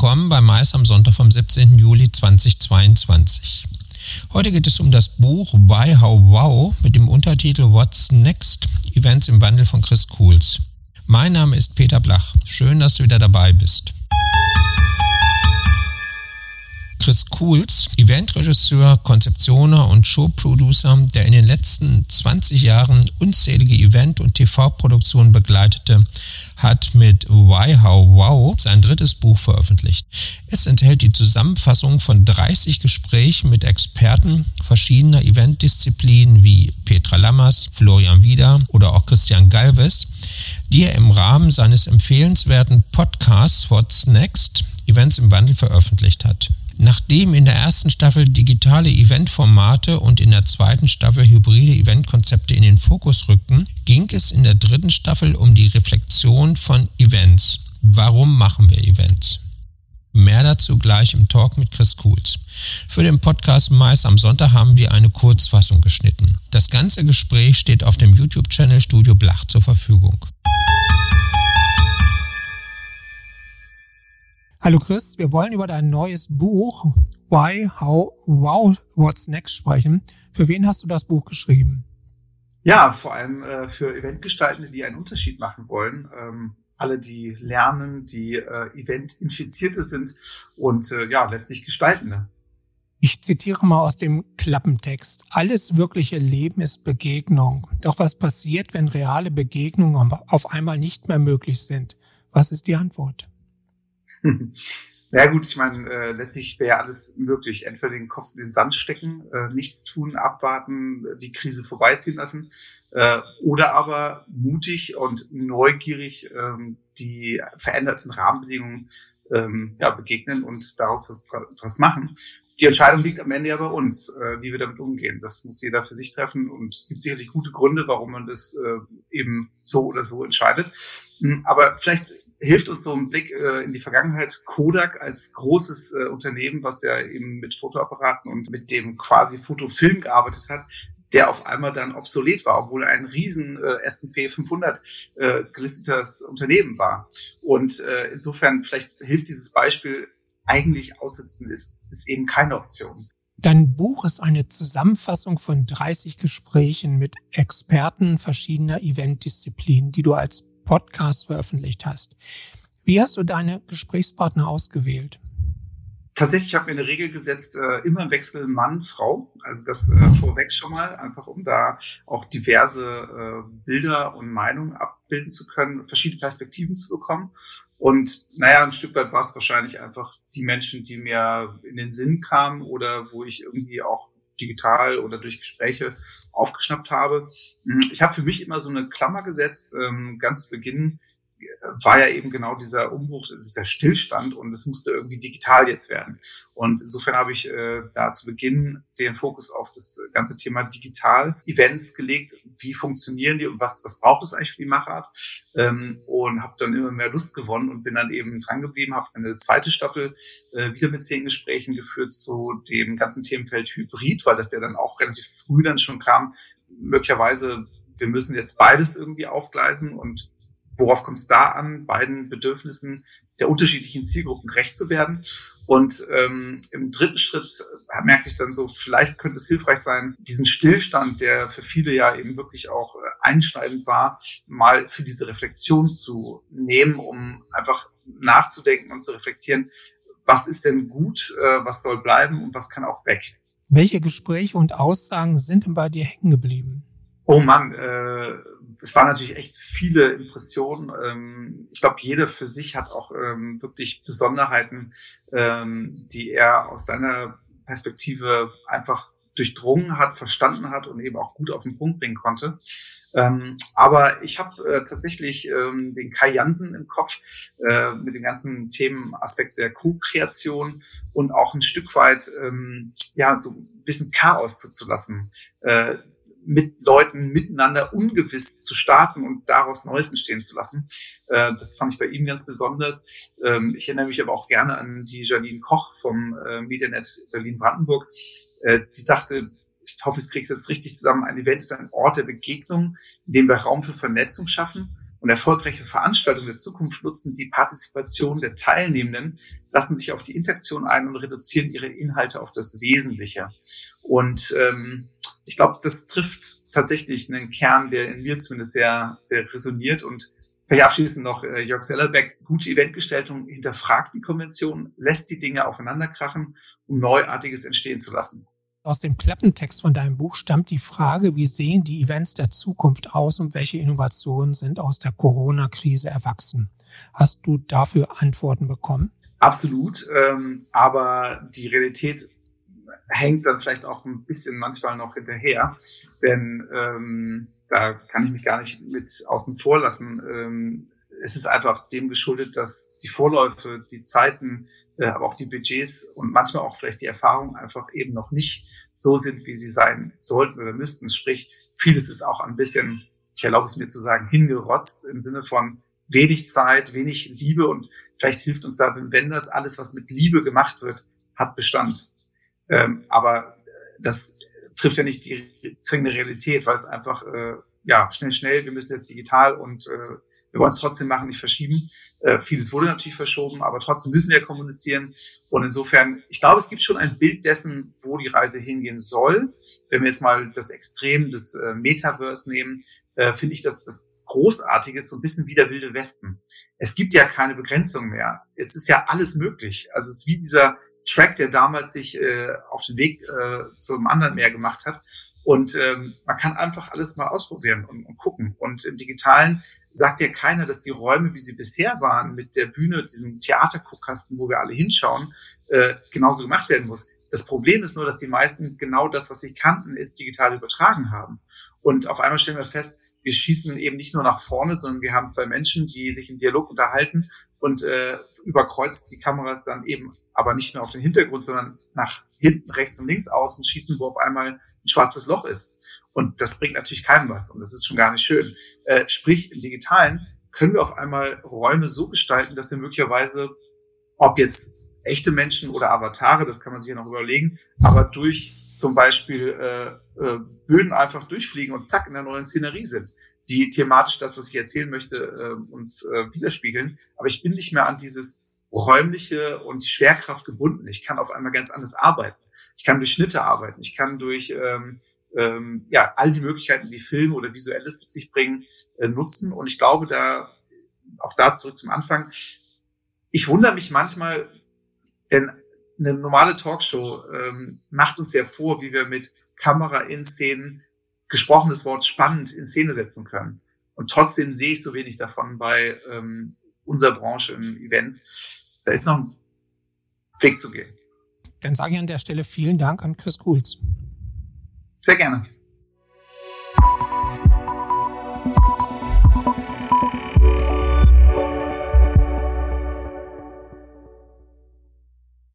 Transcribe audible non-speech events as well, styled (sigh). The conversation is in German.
willkommen bei Mais am Sonntag vom 17. Juli 2022. Heute geht es um das Buch Why How Wow mit dem Untertitel What's Next? Events im Wandel von Chris Cools. Mein Name ist Peter Blach. Schön, dass du wieder dabei bist. Chris Cools, Eventregisseur, Konzeptioner und Showproducer, der in den letzten 20 Jahren unzählige Event- und TV-Produktionen begleitete, hat mit Why How Wow sein drittes Buch veröffentlicht. Es enthält die Zusammenfassung von 30 Gesprächen mit Experten verschiedener Eventdisziplinen wie Petra Lammers, Florian Wieder oder auch Christian Galvez, die er im Rahmen seines empfehlenswerten Podcasts What's Next Events im Wandel veröffentlicht hat. Nachdem in der ersten Staffel digitale Eventformate und in der zweiten Staffel hybride Eventkonzepte in den Fokus rückten, ging es in der dritten Staffel um die Reflexion von Events. Warum machen wir Events? Mehr dazu gleich im Talk mit Chris Kuhls. Für den Podcast Mais am Sonntag haben wir eine Kurzfassung geschnitten. Das ganze Gespräch steht auf dem YouTube-Channel Studio Blach zur Verfügung. Hallo Chris, wir wollen über dein neues Buch Why, How, Wow, What's Next sprechen. Für wen hast du das Buch geschrieben? Ja, vor allem äh, für Eventgestaltende, die einen Unterschied machen wollen. Ähm, alle, die lernen, die äh, Event-Infizierte sind und äh, ja, letztlich Gestaltende. Ich zitiere mal aus dem Klappentext. Alles wirkliche Leben ist Begegnung. Doch was passiert, wenn reale Begegnungen auf einmal nicht mehr möglich sind? Was ist die Antwort? (laughs) Ja gut, ich meine, äh, letztlich wäre alles möglich. Entweder den Kopf in den Sand stecken, äh, nichts tun, abwarten, die Krise vorbeiziehen lassen, äh, oder aber mutig und neugierig ähm, die veränderten Rahmenbedingungen ähm, ja, begegnen und daraus was, was machen. Die Entscheidung liegt am Ende ja bei uns, äh, wie wir damit umgehen. Das muss jeder für sich treffen und es gibt sicherlich gute Gründe, warum man das äh, eben so oder so entscheidet. Hm, aber vielleicht hilft uns so ein Blick äh, in die Vergangenheit. Kodak als großes äh, Unternehmen, was ja eben mit Fotoapparaten und mit dem quasi Fotofilm gearbeitet hat, der auf einmal dann obsolet war, obwohl ein riesen äh, S&P 500 äh, gelistetes Unternehmen war. Und äh, insofern vielleicht hilft dieses Beispiel eigentlich aussetzen ist, ist eben keine Option. Dein Buch ist eine Zusammenfassung von 30 Gesprächen mit Experten verschiedener Eventdisziplinen, die du als Podcast veröffentlicht hast. Wie hast du deine Gesprächspartner ausgewählt? Tatsächlich habe ich mir eine Regel gesetzt, äh, immer im Wechsel Mann, Frau. Also das äh, vorweg schon mal, einfach um da auch diverse äh, Bilder und Meinungen abbilden zu können, verschiedene Perspektiven zu bekommen. Und naja, ein Stück weit war es wahrscheinlich einfach die Menschen, die mir in den Sinn kamen oder wo ich irgendwie auch digital oder durch Gespräche aufgeschnappt habe. Mhm, ich habe für mich immer so eine Klammer gesetzt, ähm, ganz zu Beginn war ja eben genau dieser Umbruch, dieser Stillstand und es musste irgendwie digital jetzt werden. Und insofern habe ich äh, da zu Beginn den Fokus auf das ganze Thema Digital-Events gelegt. Wie funktionieren die und was, was braucht es eigentlich für die Machart? Ähm, und habe dann immer mehr Lust gewonnen und bin dann eben dran geblieben, habe eine zweite Staffel äh, wieder mit zehn Gesprächen geführt zu dem ganzen Themenfeld Hybrid, weil das ja dann auch relativ früh dann schon kam. Möglicherweise wir müssen jetzt beides irgendwie aufgleisen und worauf kommt es da an, beiden Bedürfnissen der unterschiedlichen Zielgruppen gerecht zu werden. Und ähm, im dritten Schritt äh, merke ich dann so, vielleicht könnte es hilfreich sein, diesen Stillstand, der für viele ja eben wirklich auch äh, einschneidend war, mal für diese Reflexion zu nehmen, um einfach nachzudenken und zu reflektieren, was ist denn gut, äh, was soll bleiben und was kann auch weg. Welche Gespräche und Aussagen sind denn bei dir hängen geblieben? Oh Mann, äh, es waren natürlich echt viele Impressionen. Ähm, ich glaube, jeder für sich hat auch ähm, wirklich Besonderheiten, ähm, die er aus seiner Perspektive einfach durchdrungen hat, verstanden hat und eben auch gut auf den Punkt bringen konnte. Ähm, aber ich habe äh, tatsächlich ähm, den Kai Jansen im Kopf äh, mit dem ganzen Themenaspekt der Co-Kreation und auch ein Stück weit ähm, ja so ein bisschen Chaos zuzulassen. Äh, mit Leuten miteinander ungewiss zu starten und daraus Neues entstehen zu lassen. Äh, das fand ich bei ihm ganz besonders. Ähm, ich erinnere mich aber auch gerne an die Janine Koch vom äh, Medianet Berlin-Brandenburg. Äh, die sagte, ich hoffe, ich kriege das richtig zusammen, ein Event ist ein Ort der Begegnung, in dem wir Raum für Vernetzung schaffen und erfolgreiche Veranstaltungen der Zukunft nutzen die Partizipation der Teilnehmenden, lassen sich auf die Interaktion ein und reduzieren ihre Inhalte auf das Wesentliche. Und ähm, ich glaube, das trifft tatsächlich einen Kern, der in mir zumindest sehr, sehr resoniert und Vielleicht abschließend noch äh, Jörg Sellerbeck, gute Eventgestaltung hinterfragt die Konvention, lässt die Dinge aufeinanderkrachen, um Neuartiges entstehen zu lassen. Aus dem Klappentext von deinem Buch stammt die Frage, wie sehen die Events der Zukunft aus und welche Innovationen sind aus der Corona-Krise erwachsen? Hast du dafür Antworten bekommen? Absolut, ähm, aber die Realität hängt dann vielleicht auch ein bisschen manchmal noch hinterher, denn ähm, da kann ich mich gar nicht mit außen vor lassen. Ähm, es ist einfach dem geschuldet, dass die Vorläufe, die Zeiten, äh, aber auch die Budgets und manchmal auch vielleicht die Erfahrungen einfach eben noch nicht so sind, wie sie sein sollten oder müssten. Sprich, vieles ist auch ein bisschen, ich erlaube es mir zu sagen, hingerotzt im Sinne von wenig Zeit, wenig Liebe und vielleicht hilft uns da, wenn das alles, was mit Liebe gemacht wird, hat Bestand. Ähm, aber das trifft ja nicht die zwingende Realität, weil es einfach, äh, ja, schnell, schnell, wir müssen jetzt digital und äh, wir wollen es trotzdem machen, nicht verschieben. Äh, vieles wurde natürlich verschoben, aber trotzdem müssen wir kommunizieren. Und insofern, ich glaube, es gibt schon ein Bild dessen, wo die Reise hingehen soll. Wenn wir jetzt mal das Extrem des äh, Metaverse nehmen, äh, finde ich, dass das großartig ist, so ein bisschen wie der wilde Westen. Es gibt ja keine Begrenzung mehr. Es ist ja alles möglich. Also es ist wie dieser Track, der damals sich äh, auf den Weg äh, zum anderen Meer gemacht hat. Und ähm, man kann einfach alles mal ausprobieren und, und gucken. Und im Digitalen sagt ja keiner, dass die Räume, wie sie bisher waren, mit der Bühne, diesem Theaterguckkasten, wo wir alle hinschauen, äh, genauso gemacht werden muss. Das Problem ist nur, dass die meisten genau das, was sie kannten, ins Digitale übertragen haben. Und auf einmal stellen wir fest, wir schießen eben nicht nur nach vorne, sondern wir haben zwei Menschen, die sich im Dialog unterhalten und äh, überkreuzt die Kameras dann eben aber nicht mehr auf den Hintergrund, sondern nach hinten, rechts und links außen schießen, wo auf einmal ein schwarzes Loch ist. Und das bringt natürlich keinem was und das ist schon gar nicht schön. Äh, sprich, im Digitalen können wir auf einmal Räume so gestalten, dass wir möglicherweise, ob jetzt echte Menschen oder Avatare, das kann man sich ja noch überlegen, aber durch zum Beispiel äh, äh, Böden einfach durchfliegen und zack in der neuen Szenerie sind, die thematisch das, was ich erzählen möchte, äh, uns äh, widerspiegeln. Aber ich bin nicht mehr an dieses räumliche und die Schwerkraft gebunden. Ich kann auf einmal ganz anders arbeiten. Ich kann durch Schnitte arbeiten. Ich kann durch ähm, ähm, ja all die Möglichkeiten, die Film oder Visuelles mit sich bringen, äh, nutzen. Und ich glaube, da auch da zurück zum Anfang. Ich wundere mich manchmal, denn eine normale Talkshow ähm, macht uns ja vor, wie wir mit Kamera in Szenen gesprochenes Wort spannend in Szene setzen können. Und trotzdem sehe ich so wenig davon bei ähm, unserer Branche im Events. Da ist noch ein Weg zu gehen. Dann sage ich an der Stelle vielen Dank an Chris Kuhls. Sehr gerne.